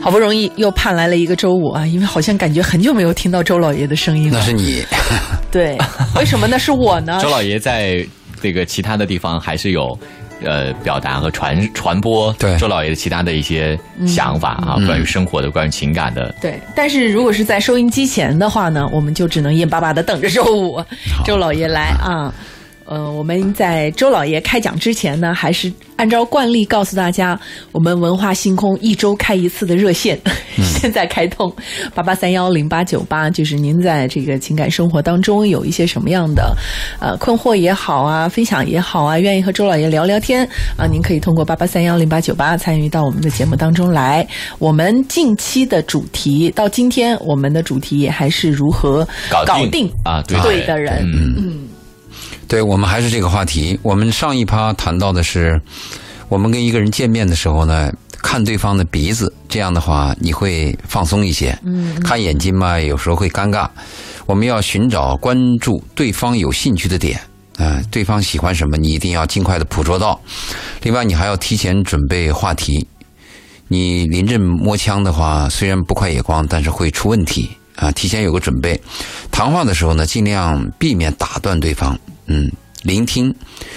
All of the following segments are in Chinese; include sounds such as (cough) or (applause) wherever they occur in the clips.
好不容易又盼来了一个周五啊，因为好像感觉很久没有听到周老爷的声音了。那是你，(laughs) 对，为什么那是我呢？周老爷在这个其他的地方还是有。呃，表达和传传播对周老爷的其他的一些想法啊，关于生活的、关于情感的。对，但是如果是在收音机前的话呢，我们就只能眼巴巴的等着周五周老爷来啊。呃，我们在周老爷开讲之前呢，还是按照惯例告诉大家，我们文化星空一周开一次的热线，(laughs) (laughs) 现在开通八八三幺零八九八，就是您在这个情感生活当中有一些什么样的呃困惑也好啊，分享也好啊，愿意和周老爷聊聊天啊，您可以通过八八三幺零八九八参与到我们的节目当中来。我们近期的主题到今天，我们的主题也还是如何搞定定啊对对的人，嗯嗯。对我们还是这个话题。我们上一趴谈到的是，我们跟一个人见面的时候呢，看对方的鼻子，这样的话你会放松一些。嗯，看眼睛嘛，有时候会尴尬。我们要寻找关注对方有兴趣的点啊、对方喜欢什么，你一定要尽快的捕捉到。另外，你还要提前准备话题。你临阵摸枪的话，虽然不快也光，但是会出问题啊！提前有个准备。谈话的时候呢，尽量避免打断对方。嗯，聆听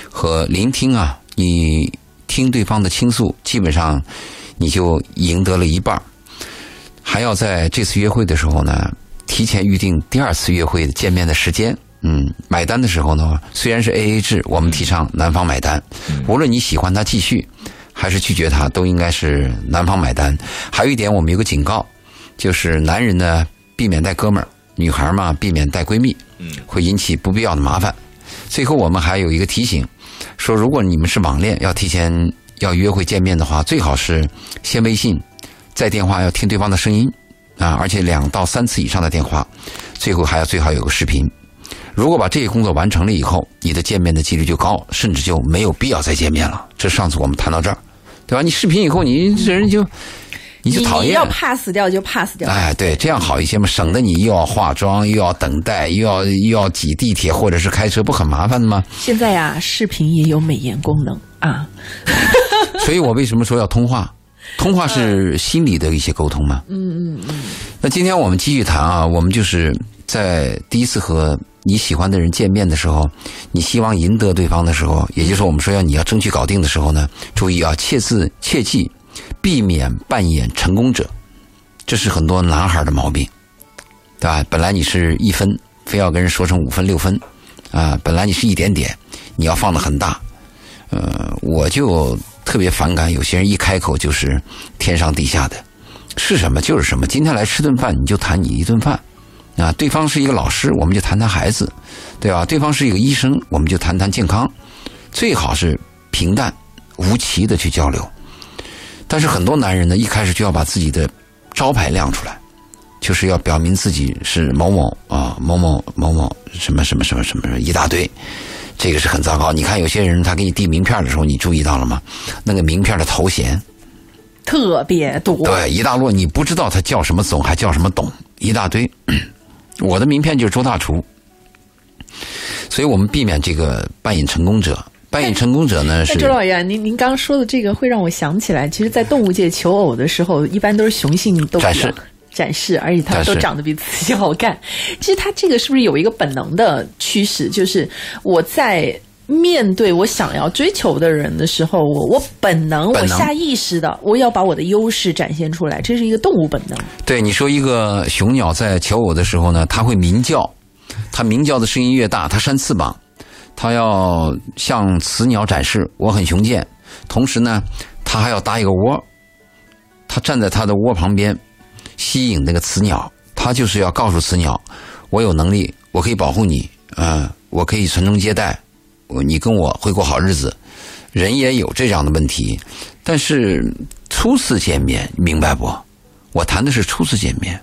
和聆听啊，你听对方的倾诉，基本上你就赢得了一半还要在这次约会的时候呢，提前预定第二次约会的见面的时间。嗯，买单的时候呢，虽然是 A A 制，我们提倡男方买单。无论你喜欢他继续，还是拒绝他，都应该是男方买单。还有一点，我们有个警告，就是男人呢避免带哥们儿，女孩嘛避免带闺蜜，嗯，会引起不必要的麻烦。最后，我们还有一个提醒，说如果你们是网恋，要提前要约会见面的话，最好是先微信，再电话要听对方的声音啊，而且两到三次以上的电话，最后还要最好有个视频。如果把这些工作完成了以后，你的见面的几率就高，甚至就没有必要再见面了。这上次我们谈到这儿，对吧？你视频以后，你这人就你就讨厌你要 pass 掉就 pass 掉。哎，对，这样好一些嘛，省得你又要化妆，又要等待，又要又要挤地铁或者是开车，不很麻烦的吗？现在呀，视频也有美颜功能啊。(laughs) (laughs) 所以我为什么说要通话？通话是心理的一些沟通嘛。嗯嗯嗯。那今天我们继续谈啊，我们就是在第一次和你喜欢的人见面的时候，你希望赢得对方的时候，也就是我们说要你要争取搞定的时候呢，注意啊，切字切记避免扮演成功者，这是很多男孩的毛病，对吧？本来你是一分，非要跟人说成五分六分，啊，本来你是一点点，你要放的很大，呃，我就特别反感有些人一开口就是天上地下的，是什么就是什么。今天来吃顿饭，你就谈你一顿饭，啊，对方是一个老师，我们就谈谈孩子，对吧？对方是一个医生，我们就谈谈健康，最好是平淡无奇的去交流。但是很多男人呢，一开始就要把自己的招牌亮出来，就是要表明自己是某某啊，某某某某什么什么什么什么一大堆，这个是很糟糕。你看有些人他给你递名片的时候，你注意到了吗？那个名片的头衔，特别多。对，一大摞，你不知道他叫什么总，还叫什么董，一大堆。我的名片就是周大厨，所以我们避免这个扮演成功者。扮演成功者呢那是周老爷，您您刚刚说的这个会让我想起来，其实，在动物界求偶的时候，一般都是雄性都比较展示展示，而且它们都长得比自己 (laughs) 好看。其实它这个是不是有一个本能的趋势？就是我在面对我想要追求的人的时候，我我本能，我下意识的，我要把我的优势展现出来，这是一个动物本能。对你说，一个雄鸟在求偶的时候呢，它会鸣叫，它鸣叫的声音越大，它扇翅膀，他要向雌鸟展示我很雄健。同时呢，他还要搭一个窝，他站在他的窝旁边，吸引那个雌鸟。他就是要告诉雌鸟，我有能力，我可以保护你，啊、我可以传宗接代，你跟我会过好日子。人也有这样的问题，但是初次见面，明白不？我谈的是初次见面。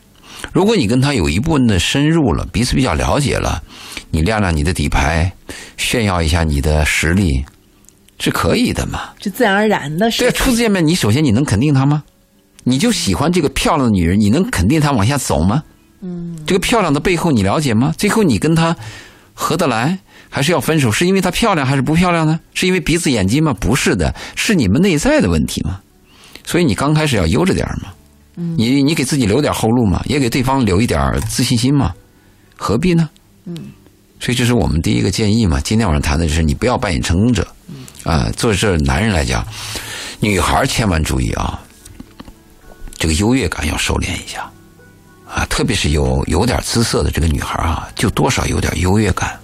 如果你跟他有一部分的深入了，彼此比较了解了，你亮亮你的底牌，炫耀一下你的实力，是可以的嘛？就自然而然的是对，初次见面，你首先你能肯定她吗？你就喜欢这个漂亮的女人，你能肯定她往下走吗？嗯，这个漂亮的背后你了解吗？最后你跟她合得来，还是要分手？是因为她漂亮还是不漂亮呢？是因为鼻子眼睛吗？不是的，是你们内在的问题吗。所以你刚开始要悠着点嘛，你你给自己留点后路嘛，也给对方留一点自信心嘛，何必呢？嗯，所以这是我们第一个建议嘛。今天晚上谈的就是你不要扮演成功者，啊，作为这男人来讲，女孩千万注意啊，这个优越感要收敛一下，啊，特别是有有点姿色的这个女孩啊，就多少有点优越感。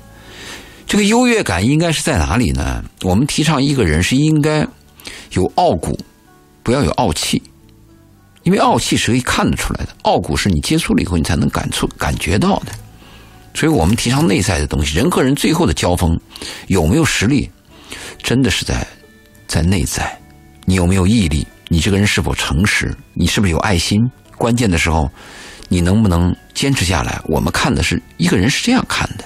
这个优越感应该是在哪里呢？我们提倡一个人是应该有傲骨，不要有傲气，因为傲气是可以看得出来的，傲骨是你接触了以后你才能感触感觉到的。所以我们提倡内在的东西，人和人最后的交锋有没有实力，真的是在在内在。你有没有毅力？你这个人是否诚实？你是不是有爱心？关键的时候，你能不能坚持下来？我们看的是一个人是这样看的。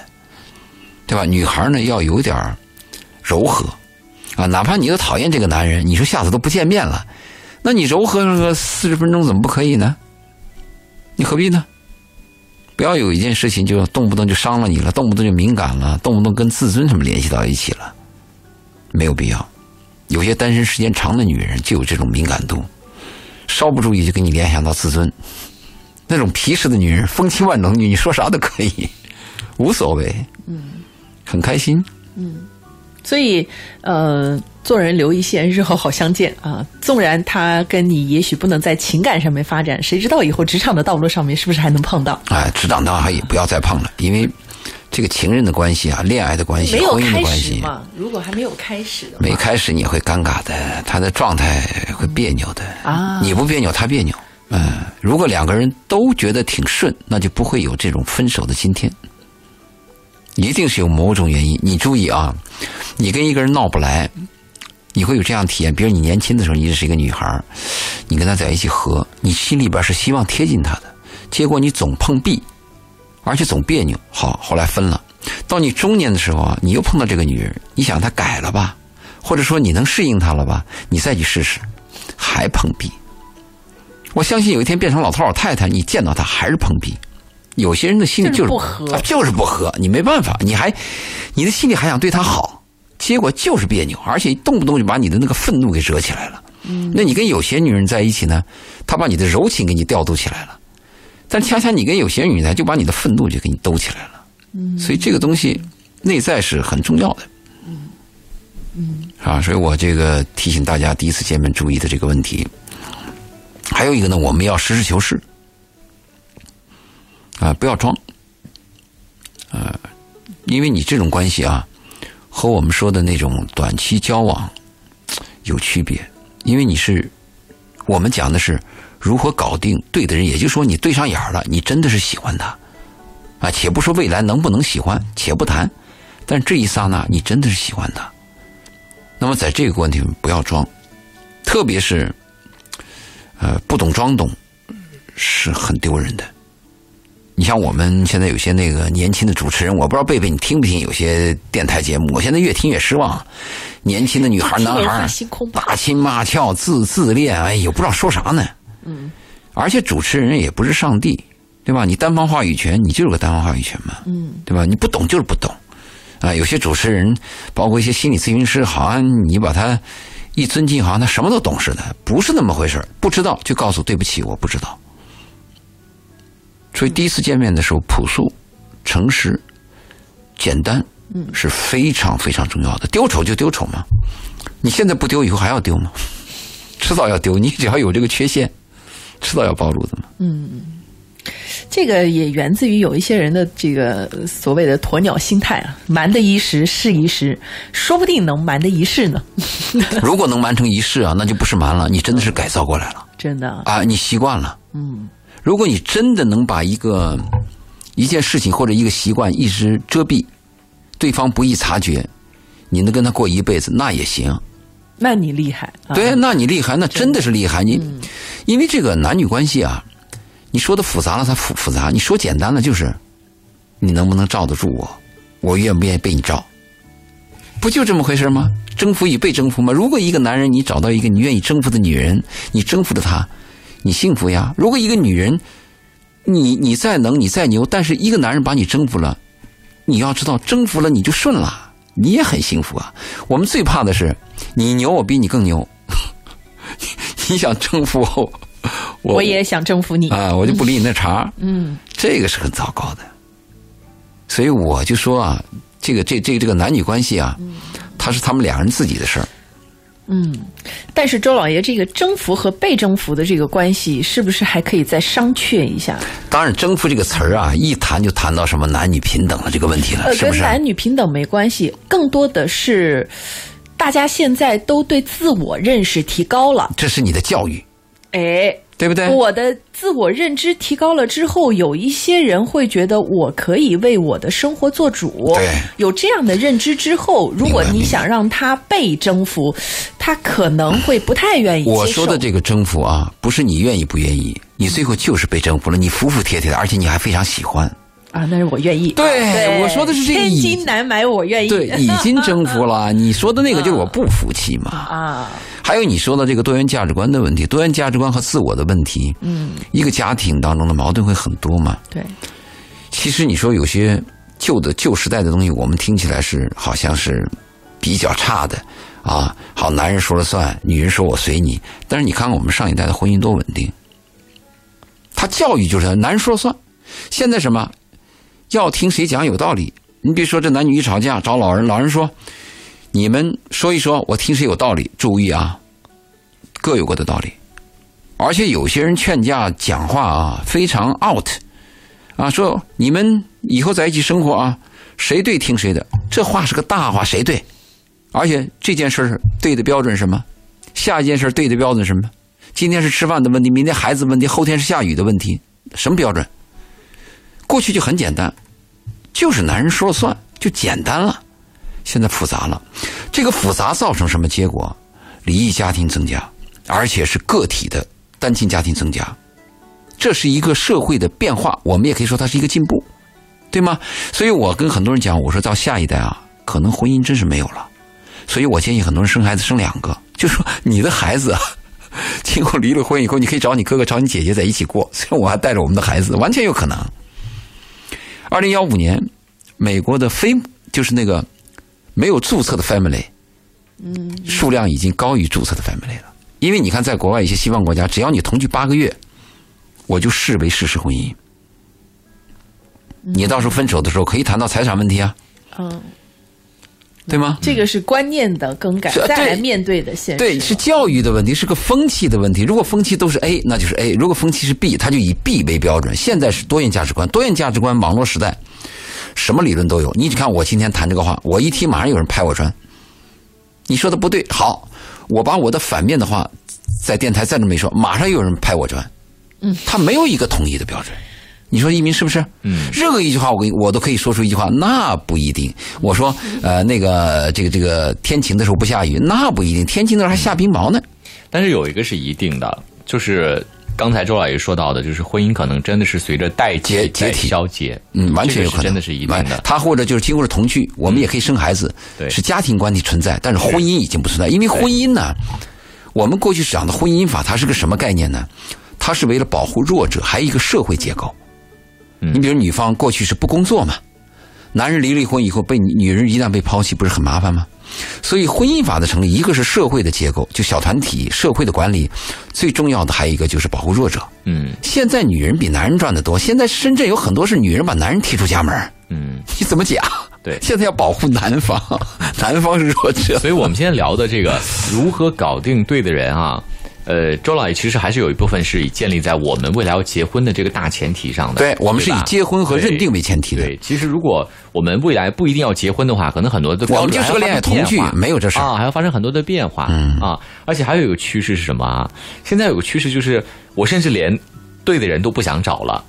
对吧？女孩呢要有点柔和啊，哪怕你都讨厌这个男人，你说下次都不见面了，那你柔和个四十分钟怎么不可以呢？你何必呢？不要有一件事情就动不动就伤了你了，动不动就敏感了，动不动跟自尊什么联系到一起了，没有必要。有些单身时间长的女人就有这种敏感度，稍不注意就给你联想到自尊。那种皮实的女人，风情万种女，你说啥都可以，无所谓。嗯。很开心，嗯，所以呃，做人留一线，日后好相见啊。纵然他跟你也许不能在情感上面发展，谁知道以后职场的道路上面是不是还能碰到？哎，职场当然也不要再碰了，因为这个情人的关系啊，恋爱的关系，婚姻的关系嘛。如果还没有开始，没开始你会尴尬的，他的状态会别扭的啊。你不别扭，他别扭。嗯，如果两个人都觉得挺顺，那就不会有这种分手的今天。一定是有某种原因，你注意啊！你跟一个人闹不来，你会有这样体验。比如你年轻的时候，你认识一个女孩，你跟她在一起合，你心里边是希望贴近她的，结果你总碰壁，而且总别扭。好，后来分了。到你中年的时候啊，你又碰到这个女人，你想她改了吧，或者说你能适应她了吧？你再去试试，还碰壁。我相信有一天变成老头老太太，你见到她还是碰壁。有些人的心里就是不合，就是不合，你没办法，你还，你的心里还想对她好，结果就是别扭，而且动不动就把你的那个愤怒给惹起来了。嗯，那你跟有些女人在一起呢，她把你的柔情给你调度起来了，但恰恰你跟有些女人就把你的愤怒就给你兜起来了。嗯，所以这个东西内在是很重要的。嗯嗯，啊，所以我这个提醒大家第一次见面注意的这个问题，还有一个呢，我们要实事求是。啊，不要装，啊，因为你这种关系啊，和我们说的那种短期交往有区别。因为你是，我们讲的是如何搞定对的人，也就是说你对上眼了，你真的是喜欢他啊。且不说未来能不能喜欢，且不谈，但这一刹那你真的是喜欢他。那么在这个问题不要装，特别是呃不懂装懂是很丢人的。你像我们现在有些那个年轻的主持人，我不知道贝贝你听不听有些电台节目？我现在越听越失望。年轻的女孩、男孩，打情骂俏、自自恋，哎呦，不知道说啥呢。嗯。而且主持人也不是上帝，对吧？你单方话语权，你就是个单方话语权嘛。嗯。对吧？你不懂就是不懂。啊，有些主持人，包括一些心理咨询师，好像你把他一尊敬，好像他什么都懂似的，不是那么回事不知道就告诉对不起，我不知道。所以第一次见面的时候，朴素、诚实、简单，嗯，是非常非常重要的。丢丑就丢丑嘛，你现在不丢，以后还要丢吗？迟早要丢。你只要有这个缺陷，迟早要暴露的嘛。嗯，这个也源自于有一些人的这个所谓的鸵鸟心态啊，瞒得一时是一时，说不定能瞒得一世呢。(laughs) 如果能瞒成一世啊，那就不是瞒了，你真的是改造过来了。(laughs) 真的啊，你习惯了。嗯。如果你真的能把一个一件事情或者一个习惯一直遮蔽，对方不易察觉，你能跟他过一辈子，那也行。那你厉害。对，那你厉害，那真的是厉害。你因为这个男女关系啊，你说的复杂了，它复复杂；你说简单了，就是你能不能罩得住我，我愿不愿意被你罩，不就这么回事吗？征服与被征服吗？如果一个男人你找到一个你愿意征服的女人，你征服了她。你幸福呀！如果一个女人，你你再能，你再牛，但是一个男人把你征服了，你要知道，征服了你就顺了，你也很幸福啊。我们最怕的是你牛，我比你更牛。(laughs) 你想征服我，我也想征服你啊，我就不理你那茬。嗯，这个是很糟糕的。所以我就说啊，这个这这这个男女关系啊，他是他们两人自己的事儿。嗯，但是周老爷，这个征服和被征服的这个关系，是不是还可以再商榷一下？当然，“征服”这个词儿啊，一谈就谈到什么男女平等的这个问题了，是不是？跟男女平等没关系，更多的是大家现在都对自我认识提高了。这是你的教育，哎。对不对？我的自我认知提高了之后，有一些人会觉得我可以为我的生活做主。对，有这样的认知之后，如果你想让他被征服，他可能会不太愿意。我说的这个征服啊，不是你愿意不愿意，你最后就是被征服了，你服服帖帖的，而且你还非常喜欢。啊，那是我愿意。对，我说的是这个。千金难买我愿意。对，已经征服了。(laughs) 你说的那个就是我不服气嘛。啊。还有你说的这个多元价值观的问题，多元价值观和自我的问题。嗯。一个家庭当中的矛盾会很多嘛？对。其实你说有些旧的旧时代的东西，我们听起来是好像是比较差的啊。好，男人说了算，女人说我随你。但是你看看我们上一代的婚姻多稳定。他教育就是男人说了算。现在什么？要听谁讲有道理？你比如说，这男女一吵架，找老人，老人说：“你们说一说，我听谁有道理。”注意啊，各有各的道理。而且有些人劝架讲话啊，非常 out 啊，说你们以后在一起生活啊，谁对听谁的。这话是个大话，谁对？而且这件事对的标准什么？下一件事对的标准什么？今天是吃饭的问题，明天孩子问题，后天是下雨的问题，什么标准？过去就很简单。就是男人说了算，就简单了。现在复杂了，这个复杂造成什么结果？离异家庭增加，而且是个体的单亲家庭增加。这是一个社会的变化，我们也可以说它是一个进步，对吗？所以我跟很多人讲，我说到下一代啊，可能婚姻真是没有了。所以我建议很多人生孩子生两个，就是说你的孩子啊，(laughs) 今后离了婚以后，你可以找你哥哥、找你姐姐在一起过。虽然我还带着我们的孩子，完全有可能。二零幺五年，美国的非就是那个没有注册的 family，嗯，数量已经高于注册的 family 了。因为你看，在国外一些西方国家，只要你同居八个月，我就视为事实婚姻。你到时候分手的时候，可以谈到财产问题啊。嗯。对吗？这个是观念的更改，再来面对的现实。对，是教育的问题，是个风气的问题。如果风气都是 A，那就是 A；如果风气是 B，它就以 B 为标准。现在是多元价值观，多元价值观，网络时代，什么理论都有。你看，我今天谈这个话，我一提，马上有人拍我砖。你说的不对，好，我把我的反面的话在电台再这么一说，马上又有人拍我砖。嗯，他没有一个统一的标准。你说一鸣是不是？嗯，任何一句话，我给我都可以说出一句话，那不一定。我说，呃，那个这个这个天晴的时候不下雨，那不一定。天晴的时候还下冰雹呢。但是有一个是一定的，就是刚才周老爷说到的，就是婚姻可能真的是随着代解解体消解，嗯，完全有可能，真的是一定的。他或者就是经过了同居，我们也可以生孩子，对，是家庭关系存在，但是婚姻已经不存在，因为婚姻呢，我们过去讲的婚姻法，它是个什么概念呢？它是为了保护弱者，还有一个社会结构。你比如女方过去是不工作嘛，男人离了婚以后被女人一旦被抛弃，不是很麻烦吗？所以婚姻法的成立，一个是社会的结构，就小团体社会的管理，最重要的还有一个就是保护弱者。嗯，现在女人比男人赚的多，现在深圳有很多是女人把男人踢出家门。嗯，你怎么讲？对，现在要保护男方，(laughs) 男方是弱者。所以我们今天聊的这个如何搞定对的人啊。呃，周老爷其实还是有一部分是以建立在我们未来要结婚的这个大前提上的。对，我们是以结婚和认定为前提的。对，其实如果我们未来不一定要结婚的话，可能很多的我们就是个恋爱同居，没有这事啊，还要发生很多的变化。嗯啊，而且还有一个趋势是什么啊？现在有个趋势就是，我甚至连对的人都不想找了，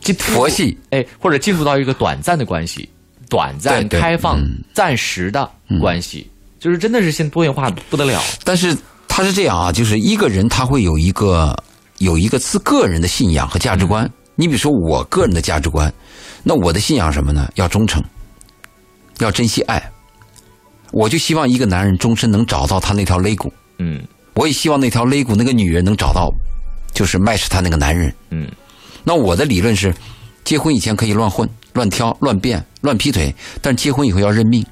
这佛系哎，或者进入到一个短暂的关系，短暂开放、暂时的关系，就是真的是现在多元化不得了。但是。他是这样啊，就是一个人他会有一个有一个自个人的信仰和价值观。你比如说我个人的价值观，那我的信仰什么呢？要忠诚，要珍惜爱。我就希望一个男人终身能找到他那条肋骨。嗯，我也希望那条肋骨那个女人能找到，就是卖死他那个男人。嗯，那我的理论是，结婚以前可以乱混。乱挑、乱变、乱劈腿，但是结婚以后要认命。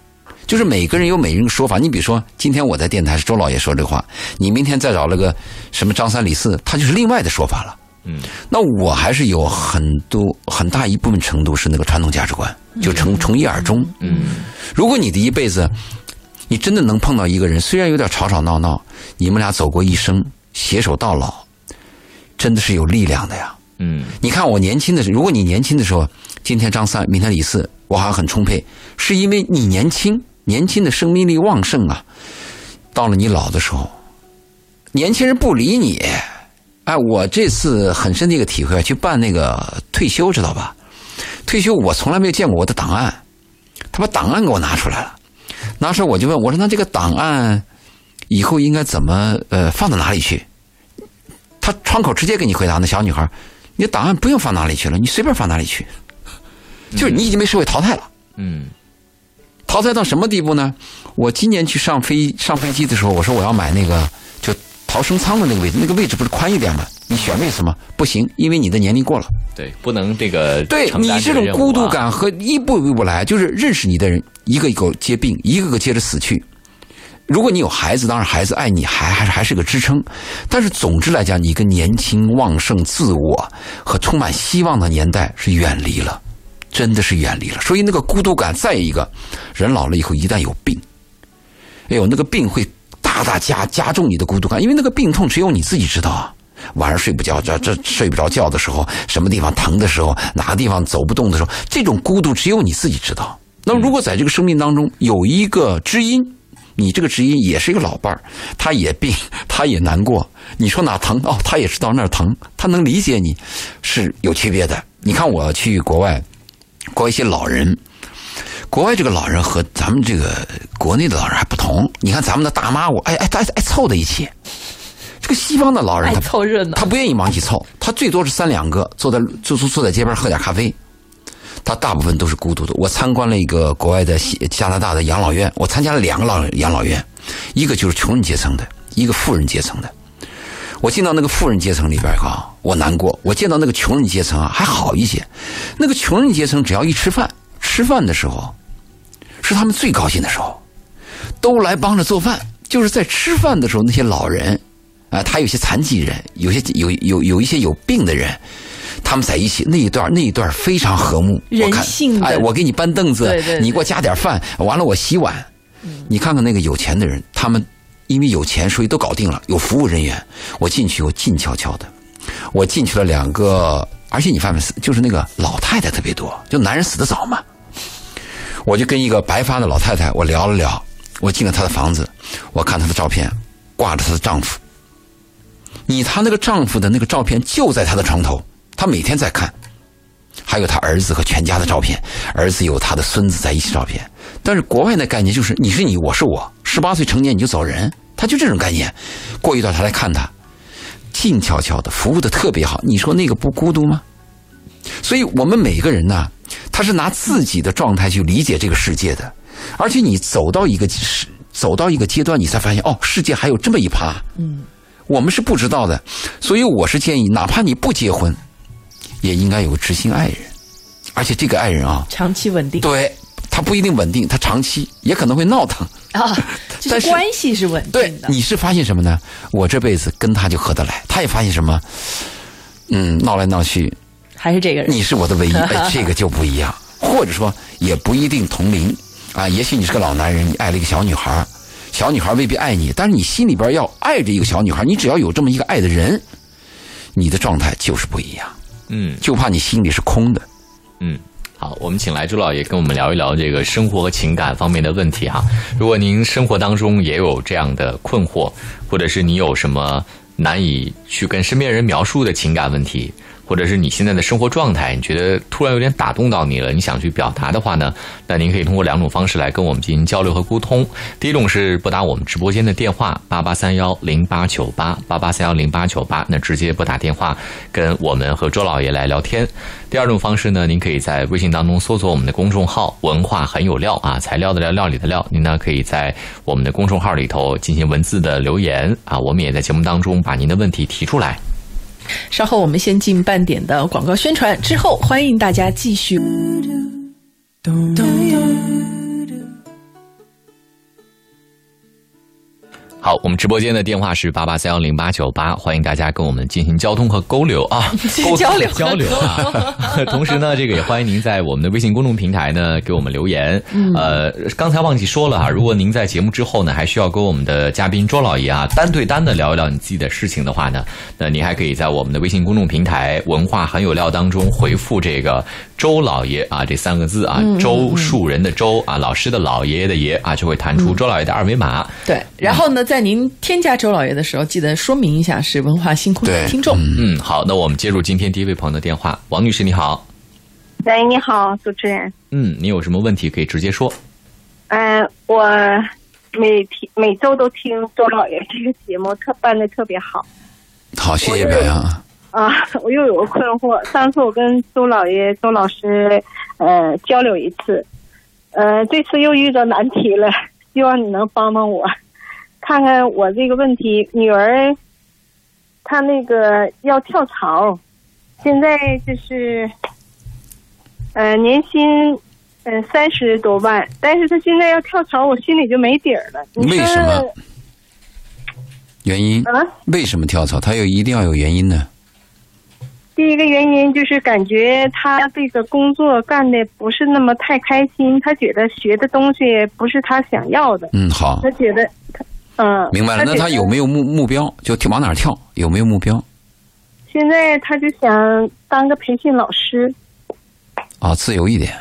就是每个人有每个人的说法。你比如说，今天我在电台是周老爷说这话，你明天再找了个什么张三李四，他就是另外的说法了。嗯，那我还是有很多很大一部分程度是那个传统价值观，就从从一而终。嗯，如果你的一辈子，你真的能碰到一个人，虽然有点吵吵闹闹，你们俩走过一生，携手到老，真的是有力量的呀。嗯，你看我年轻的时候，如果你年轻的时候，今天张三，明天李四，我还很充沛，是因为你年轻，年轻的生命力旺盛啊。到了你老的时候，年轻人不理你。哎，我这次很深的一个体会，去办那个退休，知道吧？退休我从来没有见过我的档案，他把档案给我拿出来了。那时候我就问我说：“那这个档案以后应该怎么呃放到哪里去？”他窗口直接给你回答：“那小女孩，你的档案不用放哪里去了，你随便放哪里去。”就是你已经被社会淘汰了。嗯，淘汰到什么地步呢？我今年去上飞上飞机的时候，我说我要买那个就逃生舱的那个位置，那个位置不是宽一点吗？你选为什么不行？因为你的年龄过了。对，不能这个对你这种孤独感和一步一步来，就是认识你的人一个一个接病，一个个接着死去。如果你有孩子，当然孩子爱你还还是还是个支撑，但是总之来讲，你跟年轻旺盛、自我和充满希望的年代是远离了，真的是远离了。所以那个孤独感，再一个，人老了以后一旦有病，哎呦，那个病会大大加加重你的孤独感，因为那个病痛只有你自己知道啊。晚上睡不着觉，这睡不着觉的时候，什么地方疼的时候，哪个地方走不动的时候，这种孤独只有你自己知道。那么，如果在这个生命当中有一个知音，你这个知音也是一个老伴儿，他也病，(laughs) 他也难过，你说哪疼哦，他也知道那儿疼，他能理解你，是有区别的。你看我去国外，国外一些老人。国外这个老人和咱们这个国内的老人还不同。你看咱们的大妈，我哎哎爱爱凑在一起。这个西方的老人他凑热闹他不愿意往一起凑，他最多是三两个坐在坐坐坐在街边喝点咖啡。他大部分都是孤独的。我参观了一个国外的西加拿大的养老院，我参加了两个老养老院，一个就是穷人阶层的，一个富人阶层的。我进到那个富人阶层里边啊，我难过；我见到那个穷人阶层啊，还好一些。那个穷人阶层只要一吃饭，吃饭的时候是他们最高兴的时候，都来帮着做饭。就是在吃饭的时候，那些老人啊，他有些残疾人，有些有有有一些有病的人，他们在一起那一段那一段非常和睦。我看人性的哎，我给你搬凳子对对对，你给我加点饭，完了我洗碗。你看看那个有钱的人，他们因为有钱，所以都搞定了，有服务人员。我进去，我静悄悄的，我进去了两个，而且你发现就是那个老太太特别多，就男人死的早嘛。我就跟一个白发的老太太，我聊了聊。我进了她的房子，我看她的照片，挂着她的丈夫。你她那个丈夫的那个照片就在她的床头，她每天在看。还有她儿子和全家的照片，儿子有她的孙子在一起照片。但是国外的概念就是你是你，我是我，十八岁成年你就走人，他就这种概念。过一段他来看他，静悄悄的，服务的特别好。你说那个不孤独吗？所以我们每个人呢，他是拿自己的状态去理解这个世界的，而且你走到一个是，走到一个阶段，你才发现哦，世界还有这么一趴，嗯，我们是不知道的。所以我是建议，哪怕你不结婚，也应该有个知心爱人，而且这个爱人啊，长期稳定对他不一定稳定，他长期也可能会闹腾。啊，(laughs) 就但是是关系是稳对定，的。你是发现什么呢？我这辈子跟他就合得来，他也发现什么？嗯，闹来闹去，还是这个人，你是我的唯一，(laughs) 哎，这个就不一样。或者说，也不一定同龄啊。也许你是个老男人，你爱了一个小女孩，小女孩未必爱你，但是你心里边要爱着一个小女孩，你只要有这么一个爱的人，你的状态就是不一样。嗯就怕你心里是空的。嗯。好，我们请来朱老爷跟我们聊一聊这个生活和情感方面的问题哈。如果您生活当中也有这样的困惑，或者是你有什么难以去跟身边人描述的情感问题，或者是你现在的生活状态，你觉得突然有点打动到你了，你想去表达的话呢，那您可以通过两种方式来跟我们进行交流和沟通。第一种是拨打我们直播间的电话八八三幺零八九八八八三幺零八九八，那直接拨打电话跟我们和周老爷来聊天。第二种方式呢，您可以在微信当中搜索我们的公众号“文化很有料”啊，材料的料，料理的料。您呢可以在我们的公众号里头进行文字的留言啊，我们也在节目当中把您的问题提出来。稍后我们先进半点的广告宣传，之后欢迎大家继续。好，我们直播间的电话是八八三幺零八九八，欢迎大家跟我们进行交通和沟流啊，(laughs) 沟交流交流啊。(laughs) 同时呢，这个也欢迎您在我们的微信公众平台呢给我们留言。呃，刚才忘记说了哈，如果您在节目之后呢，还需要跟我们的嘉宾周老爷啊单对单的聊一聊你自己的事情的话呢，那您还可以在我们的微信公众平台“文化很有料”当中回复这个“周老爷”啊这三个字啊，周树人的周啊，老师的老爷爷的爷啊，就会弹出周老爷的二维码。对，然后呢，在您添加周老爷的时候，记得说明一下是文化星空的听众。嗯，好，那我们接入今天第一位朋友的电话，王女士你好。喂，你好，主持人。嗯，你有什么问题可以直接说。嗯、我每天每周都听周老爷这个节目，特办的特别好好，谢谢表扬啊。啊。我又 (laughs) 有个困惑，上次我跟周老爷、周老师呃交流一次，呃，这次又遇到难题了，希望你能帮帮我，看看我这个问题。女儿她那个要跳槽，现在就是呃年薪。嗯，三十多万，但是她现在要跳槽，我心里就没底儿了。为什么原因？啊？为什么跳槽？她有一定要有原因呢。第一个原因就是感觉他这个工作干的不是那么太开心，他觉得学的东西不是他想要的，嗯，好，他觉得，他嗯，明白了。那他有没有目目标？就跳往哪儿跳？有没有目标？现在他就想当个培训老师啊，自由一点。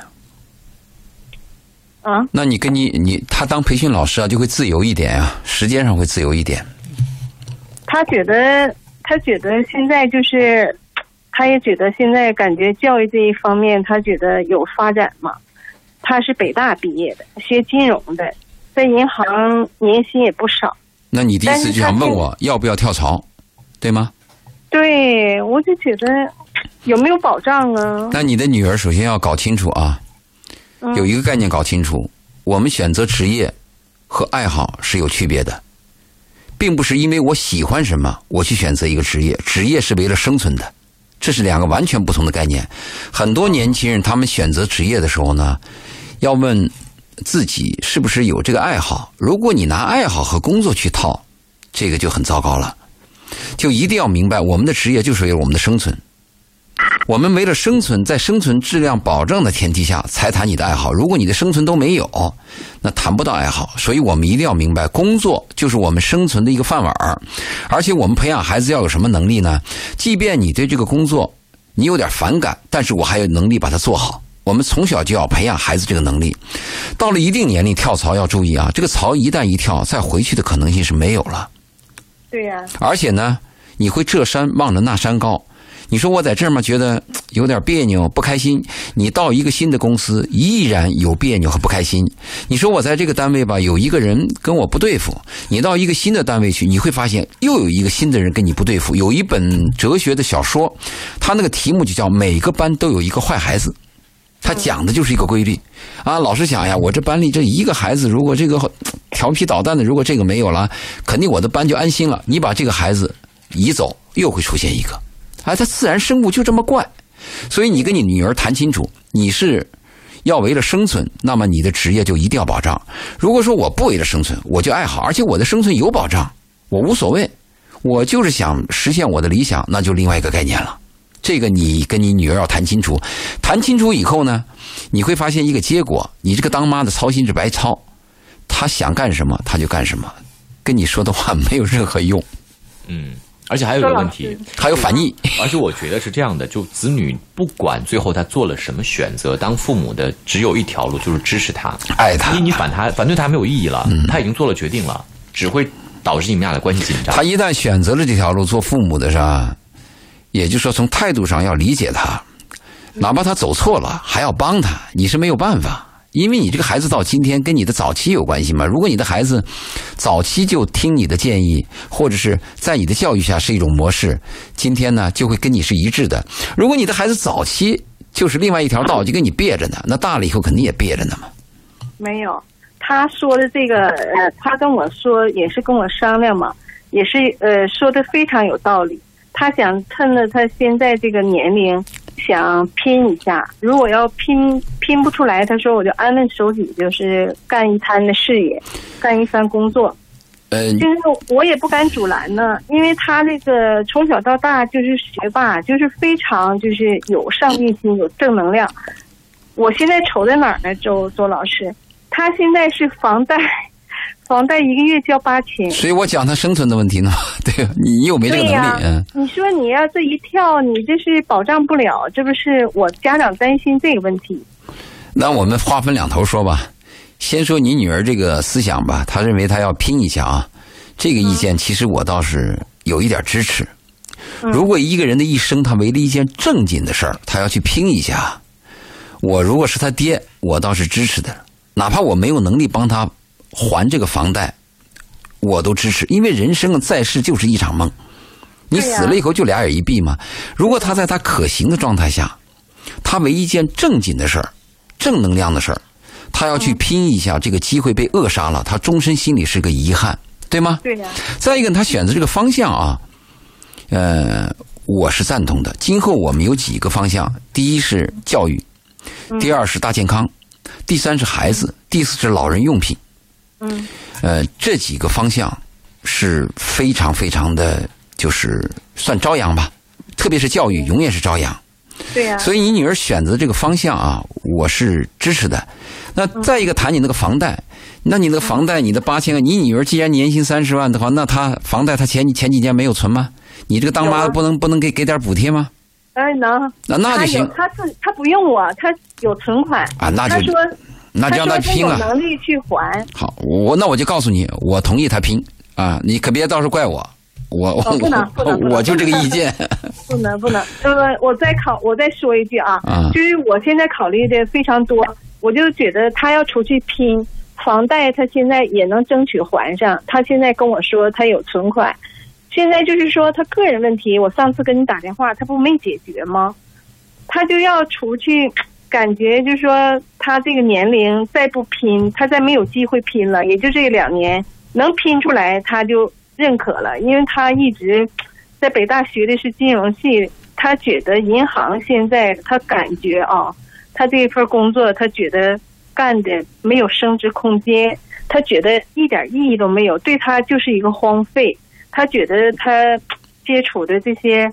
啊，那你跟你你他当培训老师啊，就会自由一点啊，时间上会自由一点。他觉得他觉得现在就是，他也觉得现在感觉教育这一方面，他觉得有发展嘛。他是北大毕业的，学金融的，在银行年薪也不少。那你第一次就想问我要不要跳槽，对吗？对，我就觉得有没有保障啊？那你的女儿首先要搞清楚啊，嗯有一个概念搞清楚，我们选择职业和爱好是有区别的，并不是因为我喜欢什么我去选择一个职业，职业是为了生存的，这是两个完全不同的概念。很多年轻人他们选择职业的时候呢，要问自己是不是有这个爱好。如果你拿爱好和工作去套，这个就很糟糕了。就一定要明白，我们的职业就是为了我们的生存。我们为了生存，在生存质量保证的前提下，才谈你的爱好。如果你的生存都没有，那谈不到爱好。所以我们一定要明白，工作就是我们生存的一个饭碗而且我们培养孩子要有什么能力呢？即便你对这个工作你有点反感，但是我还有能力把它做好。我们从小就要培养孩子这个能力。到了一定年龄跳槽要注意啊，这个槽一旦一跳，再回去的可能性是没有了。对呀、而且呢，你会这山望着那山高。你说我在这儿嘛，觉得有点别扭、不开心。你到一个新的公司，依然有别扭和不开心。你说我在这个单位吧，有一个人跟我不对付。你到一个新的单位去，你会发现又有一个新的人跟你不对付。有一本哲学的小说，它那个题目就叫“每个班都有一个坏孩子”。他讲的就是一个规律啊。老师想呀，我这班里这一个孩子，如果这个调皮捣蛋的，如果这个没有了，肯定我的班就安心了。你把这个孩子移走，又会出现一个。啊，他自然生物就这么怪，所以你跟你女儿谈清楚，你是要为了生存，那么你的职业就一定要保障。如果说我不为了生存，我就爱好，而且我的生存有保障，我无所谓，我就是想实现我的理想，那就另外一个概念了。这个你跟你女儿要谈清楚，谈清楚以后呢，你会发现一个结果，你这个当妈的操心是白操，她想干什么她就干什么，跟你说的话没有任何用，嗯，而且还有一个问题，还有反逆。(laughs) 而且我觉得是这样的，就子女不管最后他做了什么选择，当父母的只有一条路，就是支持他，爱他嗯因为你反他反对他没有意义了，他已经做了决定了，只会导致你们俩的关系紧张他。一旦选择了这条路，做父母的是吧？也就是说，从态度上要理解他，哪怕他走错了，还要帮他，你是没有办法。因为你这个孩子到今天跟你的早期有关系嘛。如果你的孩子早期就听你的建议，或者是在你的教育下是一种模式，今天呢就会跟你是一致的。如果你的孩子早期就是另外一条道，就跟你别着呢，那大了以后肯定也别着呢嘛。没有，他说的这个，呃，他跟我说也是跟我商量嘛，也是呃说的非常有道理。他想趁着他现在这个年龄，想拼一下。如果要拼拼不出来，他说我就安分守己，就是干一摊的事业，干一番工作。呃，就是我也不敢阻拦呢，因为他这个从小到大就是学霸，就是非常就是有上进心、有正能量。我现在愁在哪儿呢？周周老师，他现在是房贷，房贷一个月交八千。所以我讲他生存的问题呢，(laughs) 对你又没这个能力，嗯，你说你要这一跳，你这是保障不了，这不是我家长担心这个问题。那我们划分两头说吧。先说你女儿这个思想吧，她认为她要拼一下啊，这个意见其实我倒是有一点支持。如果一个人的一生他为了一件正经的事儿，他要去拼一下，我如果是他爹，我倒是支持的，哪怕我没有能力帮他还这个房贷，我都支持，因为人生在世就是一场梦，你死了以后就俩眼一闭嘛。如果他在他可行的状态下，他为一件正经的事儿、正能量的事儿，他要去拼一下，这个机会被扼杀了，他终身心里是个遗憾，对吗？对呀、再一个，他选择这个方向啊，呃，我是赞同的。今后我们有几个方向：第一是教育，第二是大健康，第三是孩子，第四是老人用品。嗯，呃，这几个方向是非常非常的，就是算朝阳吧。特别是教育，永远是朝阳。对呀、所以你女儿选择这个方向啊，我是支持的。那再一个谈你那个房贷，那你那个房贷，你的八千万，你女儿既然年薪三十万的话，那她房贷她前前几年没有存吗？你这个当妈的不能不能给给点补贴吗？哎，能。那那就行他有，他是他不用我，她有存款。啊，那就他说那就让他拼了。能力去还。好，我那我就告诉你，我同意他拼啊，你可别到时候怪我，我哦不能不能不能我我就这个意见。(laughs) 不能不能，那么，我再考，我再说一句啊，啊就是我现在考虑的非常多，我就觉得他要出去拼房贷，他现在也能争取还上。他现在跟我说他有存款，现在就是说他个人问题，我上次跟你打电话，他不没解决吗？他就要出去，感觉就是说他这个年龄再不拼，他再没有机会拼了，也就这两年能拼出来，他就认可了，因为他一直在北大学的是金融系，他觉得银行现在他感觉啊，他这份工作他觉得干的没有升值空间，他觉得一点意义都没有，对他就是一个荒废。他觉得他接触的这些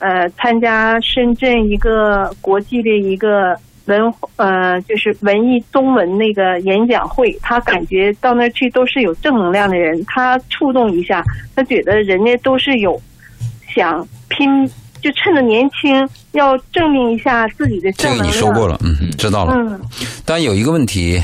呃，参加深圳一个国际的一个文呃，就是文艺中文那个演讲会，他感觉到那儿去都是有正能量的人，他触动一下，他觉得人家都是有想拼，就趁着年轻要证明一下自己的这个正能量。你说过了，嗯，知道了。嗯，但有一个问题，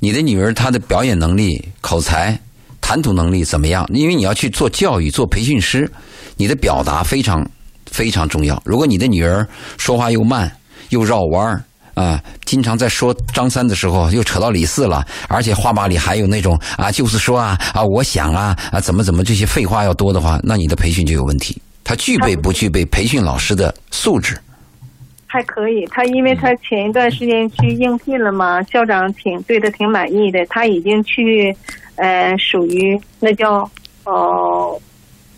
你的女儿她的表演能力、口才、谈吐能力怎么样？因为你要去做教育、做培训师，你的表达非常非常重要。如果你的女儿说话又慢又绕弯儿啊，经常在说张三的时候又扯到李四了，而且话吧里还有那种啊，就是说啊啊，我想啊啊，怎么怎么这些废话要多的话，那你的培训就有问题。他具备不具备培训老师的素质？还可以。他因为他前一段时间去应聘了嘛，校长挺对他挺满意的，他已经去呃，属于那叫哦、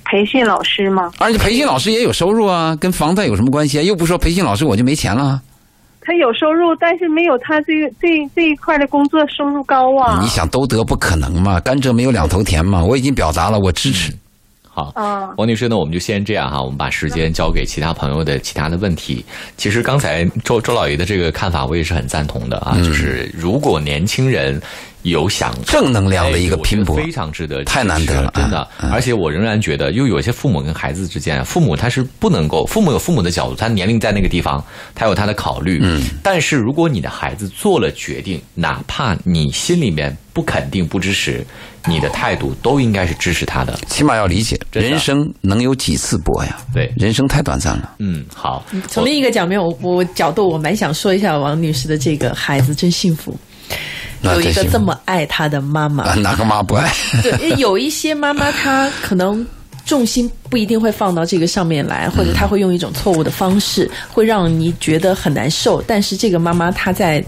培训老师嘛。而且培训老师也有收入啊，跟房贷有什么关系啊？又不说培训老师我就没钱了啊。他有收入，但是没有他这个这这一块的工作收入高啊。你想都得不可能嘛？甘蔗没有两头甜嘛？我已经表达了，我支持。好，啊，王女士那，我们就先这样哈，我们把时间交给其他朋友的其他的问题。其实刚才周周老爷的这个看法，我也是很赞同的啊，就是如果年轻人有想正能量的一个拼搏非常值得，太难得了真的。而且我仍然觉得，又有些父母跟孩子之间，父母他是不能够，父母有父母的角度，他年龄在那个地方，他有他的考虑。嗯，但是如果你的孩子做了决定，哪怕你心里面不肯定、不支持，你的态度都应该是支持他的。起码要理解，人生能有几次搏呀？对人生太短暂了。嗯，好。从另一个角面，我我角度，我蛮想说一下王女士的这个孩子真幸福，有一个这么爱他的妈妈啊，。哪个妈不爱？对，(laughs) 有一些妈妈她可能重心不一定会放到这个上面来，或者她会用一种错误的方式，会让你觉得很难受。但是这个妈妈她在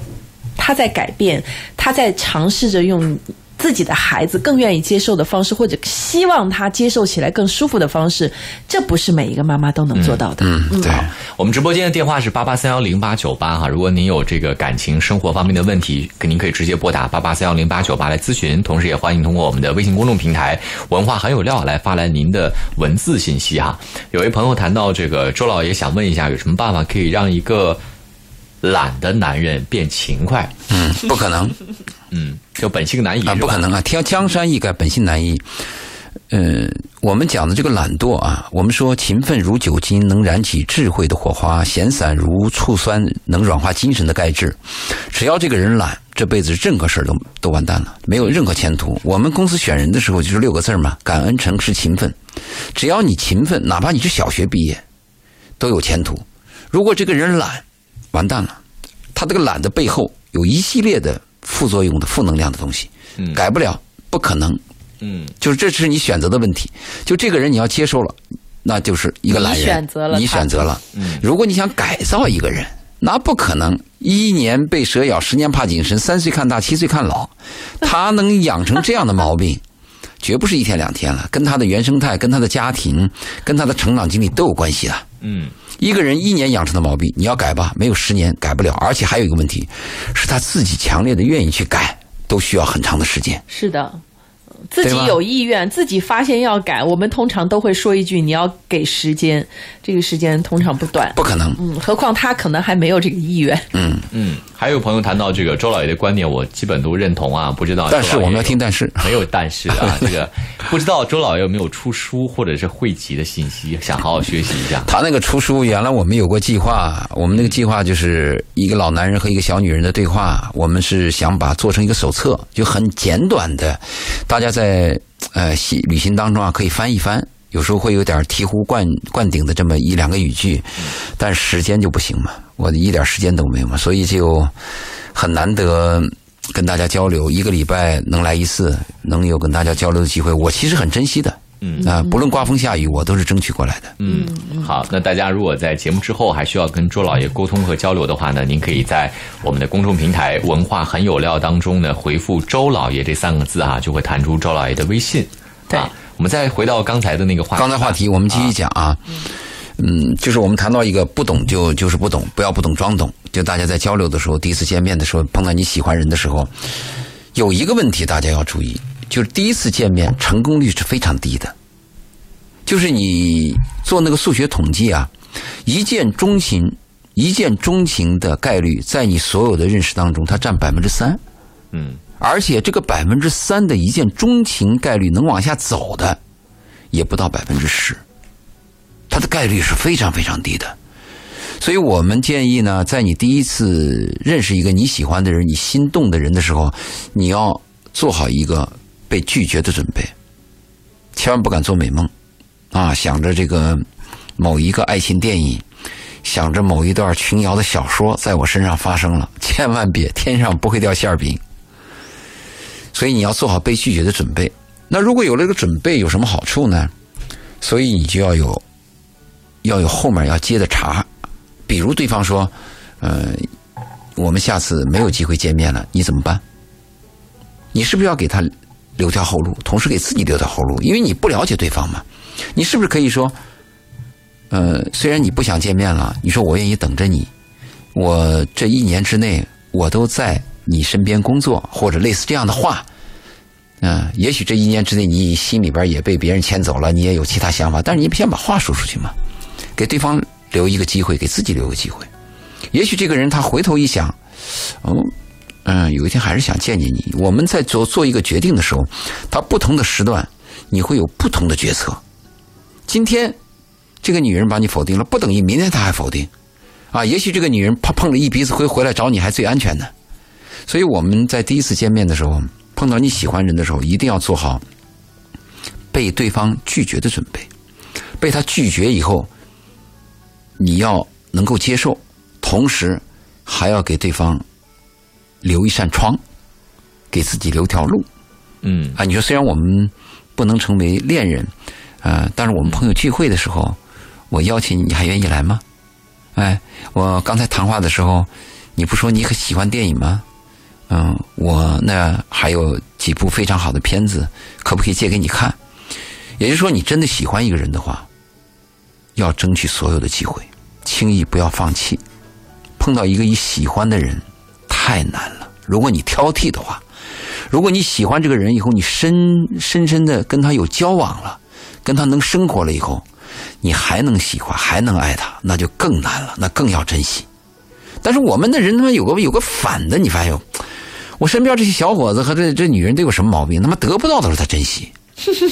她在改变，她在尝试着用自己的孩子更愿意接受的方式，或者希望他接受起来更舒服的方式，这不是每一个妈妈都能做到的。嗯，对。我们直播间的电话是八八三幺零八九八哈，如果您有这个感情生活方面的问题，您可以直接拨打八八三幺零八九八来咨询，同时也欢迎通过我们的微信公众平台“文化很有料”来发来您的文字信息哈。有位朋友谈到这个，周老爷想问一下，有什么办法可以让一个懒的男人变勤快？嗯，不可能。嗯，就本性难移啊，不可能啊！天江山易改，本性难移。嗯，我们讲的这个懒惰啊，我们说勤奋如酒精，能燃起智慧的火花；闲散如醋酸，能软化精神的钙质。只要这个人懒，这辈子任何事儿都都完蛋了，没有任何前途。我们公司选人的时候就是六个字嘛：感恩、诚实、勤奋。只要你勤奋，哪怕你是小学毕业，都有前途。如果这个人懒，完蛋了。他这个懒的背后有一系列的。副作用的负能量的东西，改不了，不可能。嗯，就是这是你选择的问题。就这个人你要接受了，那就是一个懒人。你选择了，你选择了。如果你想改造一个人，那不可能。一年被蛇咬，十年怕井绳，三岁看大，七岁看老。(laughs) 他能养成这样的毛病，绝不是一天两天了，跟他的原生态、跟他的家庭、跟他的成长经历都有关系的。嗯。一个人一年养成的毛病，你要改吧，没有十年改不了。而且还有一个问题，是他自己强烈的愿意去改，都需要很长的时间。是的。自己有意愿，自己发现要改，我们通常都会说一句：“你要给时间，这个时间通常不短。”不可能，嗯，何况他可能还没有这个意愿。嗯嗯，还有朋友谈到这个周老爷的观点，我基本都认同啊。不知道，但是我们要听但是，没有但是啊。(laughs) 这个不知道周老爷有没有出书或者是汇集的信息，想好好学习一下。他那个出书，原来我们有过计划，我们那个计划就是一个老男人和一个小女人的对话，我们是想把做成一个手册，就很简短的，大家在。呃，旅行当中啊，可以翻一翻，有时候会有点醍醐灌灌顶的这么一两个语句，但时间就不行嘛，我一点时间都没有嘛，所以就很难得跟大家交流，一个礼拜能来一次，能有跟大家交流的机会，我其实很珍惜的。嗯啊，不论刮风下雨，我都是争取过来的。嗯，好，那大家如果在节目之后还需要跟周老爷沟通和交流的话呢，您可以在我们的公众平台“文化很有料”当中呢回复“周老爷”这三个字啊，就会弹出周老爷的微信。对，我们再回到刚才的那个话，刚才话题我们继续讲啊。嗯，就是我们谈到一个不懂就就是不懂，不要不懂装懂。就大家在交流的时候，第一次见面的时候，碰到你喜欢人的时候，有一个问题大家要注意。就是第一次见面成功率是非常低的，就是你做那个数学统计啊，一见钟情，一见钟情的概率在你所有的认识当中，它占百分之三，嗯，而且这个百分之三的一见钟情概率能往下走的，也不到百分之十，它的概率是非常非常低的，所以我们建议呢，在你第一次认识一个你喜欢的人、你心动的人的时候，你要做好一个。被拒绝的准备，千万不敢做美梦，啊，想着这个某一个爱情电影，想着某一段琼瑶的小说在我身上发生了，千万别，天上不会掉馅饼。所以你要做好被拒绝的准备。那如果有了这个准备，有什么好处呢？所以你就要有要有后面要接的茬，比如对方说，呃，我们下次没有机会见面了，你怎么办？你是不是要给他？留条后路，同时给自己留条后路，因为你不了解对方嘛。你是不是可以说，呃，虽然你不想见面了，你说我愿意等着你，我这一年之内我都在你身边工作，或者类似这样的话。嗯，也许这一年之内你心里边也被别人牵走了，你也有其他想法，但是你先把话说出去嘛，给对方留一个机会，给自己留个机会。也许这个人他回头一想，哦。嗯，有一天还是想见见你。我们在做做一个决定的时候，他不同的时段，你会有不同的决策。今天这个女人把你否定了，不等于明天她还否定啊。也许这个女人碰碰了一鼻子灰回来找你还最安全呢。所以我们在第一次见面的时候，碰到你喜欢人的时候，一定要做好被对方拒绝的准备。被他拒绝以后，你要能够接受，同时还要给对方。留一扇窗，给自己留条路。嗯啊，你说虽然我们不能成为恋人，呃，但是我们朋友聚会的时候，我邀请你，你还愿意来吗？哎，我刚才谈话的时候，你不说你很喜欢电影吗？嗯，我那还有几部非常好的片子，可不可以借给你看？也就是说，你真的喜欢一个人的话，要争取所有的机会，轻易不要放弃。碰到一个你喜欢的人太难了。如果你挑剔的话，如果你喜欢这个人以后，你深深深的跟他有交往了，跟他能生活了以后，你还能喜欢，还能爱他，那就更难了，那更要珍惜。但是我们的人他妈有个有个反的，你发现有？我身边这些小伙子和这这女人都有什么毛病？他妈得不到的时候他珍惜，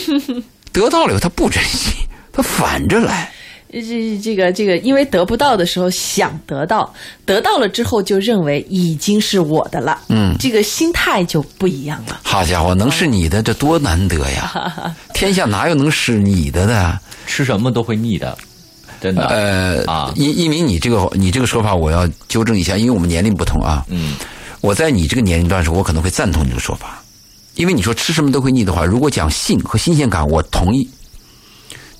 (laughs) 得到了以后他不珍惜，他反着来。这这个这个，因为得不到的时候想得到，得到了之后就认为已经是我的了。嗯，这个心态就不一样了。好家伙，能是你的这多难得呀！(laughs) 天下哪有能是你的的？吃什么都会腻的，真的。呃啊，一一鸣，你这个你这个说法我要纠正一下，因为我们年龄不同啊。嗯，我在你这个年龄段时候，我可能会赞同你这个说法，因为你说吃什么都会腻的话，如果讲性和新鲜感，我同意。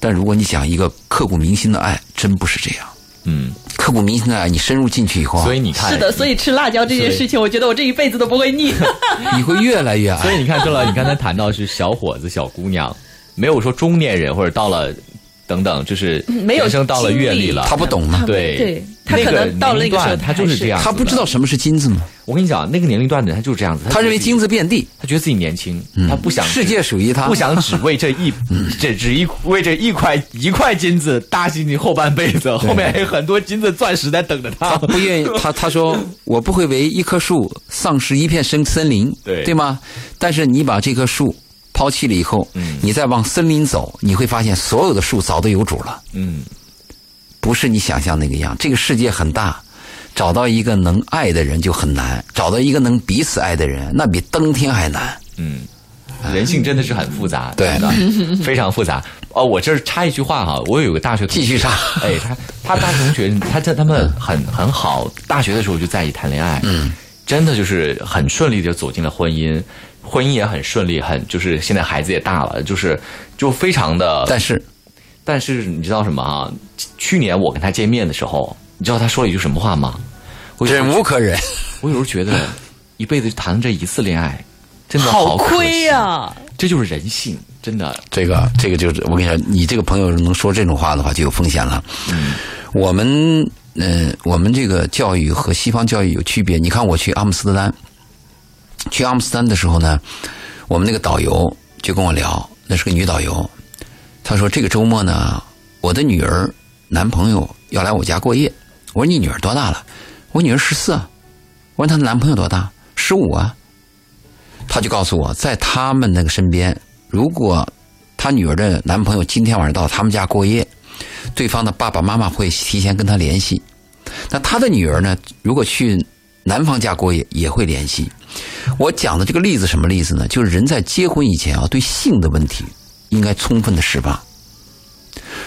但如果你讲一个刻骨铭心的爱，真不是这样。嗯，刻骨铭心的爱，你深入进去以后啊，所以你看，是的，所以吃辣椒这件事情，我觉得我这一辈子都不会腻。(laughs) 你会越来越爱。所以你看，周老，你刚才谈到是小伙子、小姑娘，没有说中年人或者到了等等，就是没有人生到了阅历了，他不懂吗？对对，他可能到了那个时候，他就是这样，他不知道什么是金子吗？我跟你讲，那个年龄段的人他就是这样子，他认为金子遍地，他觉得自己年轻，他不想世界属于他，不想只为这一 (laughs) 这只一为这一块一块金子搭起你后半辈子，后面还有很多金子钻石在等着他。他不愿意，(laughs) 他他说我不会为一棵树丧失一片森森林，对。对吗？但是你把这棵树抛弃了以后，嗯。你再往森林走，你会发现所有的树早都有主了，嗯，不是你想象那个样。这个世界很大。找到一个能爱的人就很难，找到一个能彼此爱的人，那比登天还难。嗯，人性真的是很复杂，对。的，(laughs) 非常复杂。哦，我这儿插一句话哈，我有个大学同学。继续插，哎，他他大学同学，他他他们很很好，大学的时候就在一起谈恋爱，嗯，真的就是很顺利的走进了婚姻，婚姻也很顺利，很就是现在孩子也大了，就是就非常的，但是但是你知道什么啊？去年我跟他见面的时候。你知道他说了一句什么话吗？忍无可忍。我有时候觉得，一辈子谈这一次恋爱，真的好亏呀！这就是人性，真的。这个，这个就是我跟你说，你这个朋友能说这种话的话，就有风险了。嗯，我们，嗯、呃，我们这个教育和西方教育有区别。你看，我去阿姆斯特丹，去阿姆斯特丹的时候呢，我们那个导游就跟我聊，那是个女导游，她说这个周末呢，我的女儿男朋友要来我家过夜。我说你女儿多大了？我女儿十四啊。我问她的男朋友多大？十五啊。她就告诉我，在他们那个身边，如果她女儿的男朋友今天晚上到他们家过夜，对方的爸爸妈妈会提前跟她联系。那她的女儿呢？如果去男方家过夜，也会联系。我讲的这个例子什么例子呢？就是人在结婚以前啊，对性的问题应该充分的释放。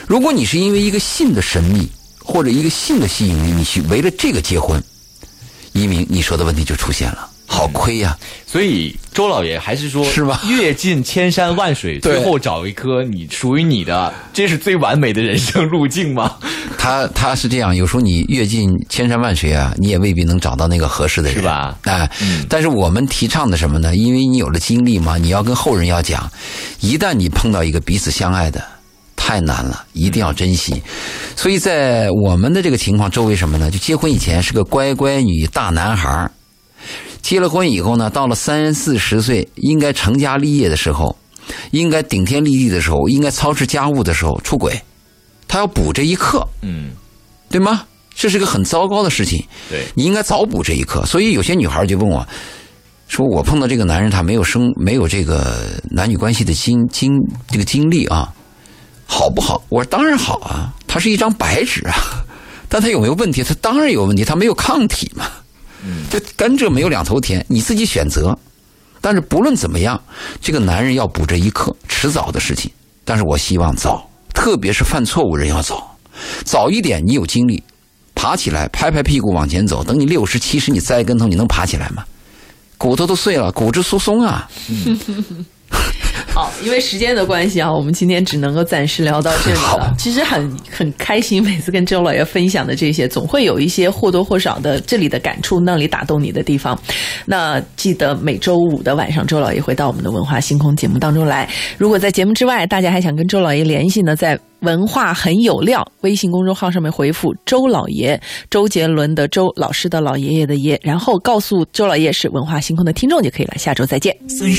如果你是因为一个性的神秘。或者一个性的吸引力，你去为了这个结婚，一鸣你说的问题就出现了，好亏呀、啊！所以周老爷还是说，是吧？阅尽千山万水，最后找一颗你属于你的，这是最完美的人生路径吗？(laughs) 他他是这样，有时候你阅尽千山万水啊，你也未必能找到那个合适的人，是吧？哎，嗯、但是我们提倡的什么呢？因为你有了经历嘛，你要跟后人要讲，一旦你碰到一个彼此相爱的。太难了，一定要珍惜。所以在我们的这个情况周围什么呢？就结婚以前是个乖乖女大男孩，结了婚以后呢，到了三四十岁，应该成家立业的时候，应该顶天立地的时候，应该操持家务的时候出轨，他要补这一课，嗯，对吗？这是个很糟糕的事情。对，你应该早补这一课。所以有些女孩就问我。说我碰到这个男人，他没有生没有这个男女关系的经经这个经历啊。好不好？我说当然好啊，他是一张白纸啊，(laughs) 但他有没有问题？他当然有问题，他没有抗体嘛。嗯，这甘蔗没有两头甜，你自己选择。但是不论怎么样，这个男人要补这一课，迟早的事情。但是我希望早，特别是犯错误人要早，早一点。你有精力，爬起来，拍拍屁股往前走。等你六十七十，你栽跟头，你能爬起来吗？骨头都碎了，骨质疏松啊。嗯 (laughs) (laughs) 好，因为时间的关系啊，我们今天只能够暂时聊到这里了。其实很很开心，每次跟周老爷分享的这些，总会有一些或多或少的这里的感触，那里打动你的地方。那记得每周五的晚上，周老爷会到我们的文化星空节目当中来。如果在节目之外，大家还想跟周老爷联系呢，在文化很有料微信公众号上面回复“周老爷”，周杰伦的周，老师的老爷爷的爷，然后告诉周老爷是文化星空的听众就可以了。下周再见。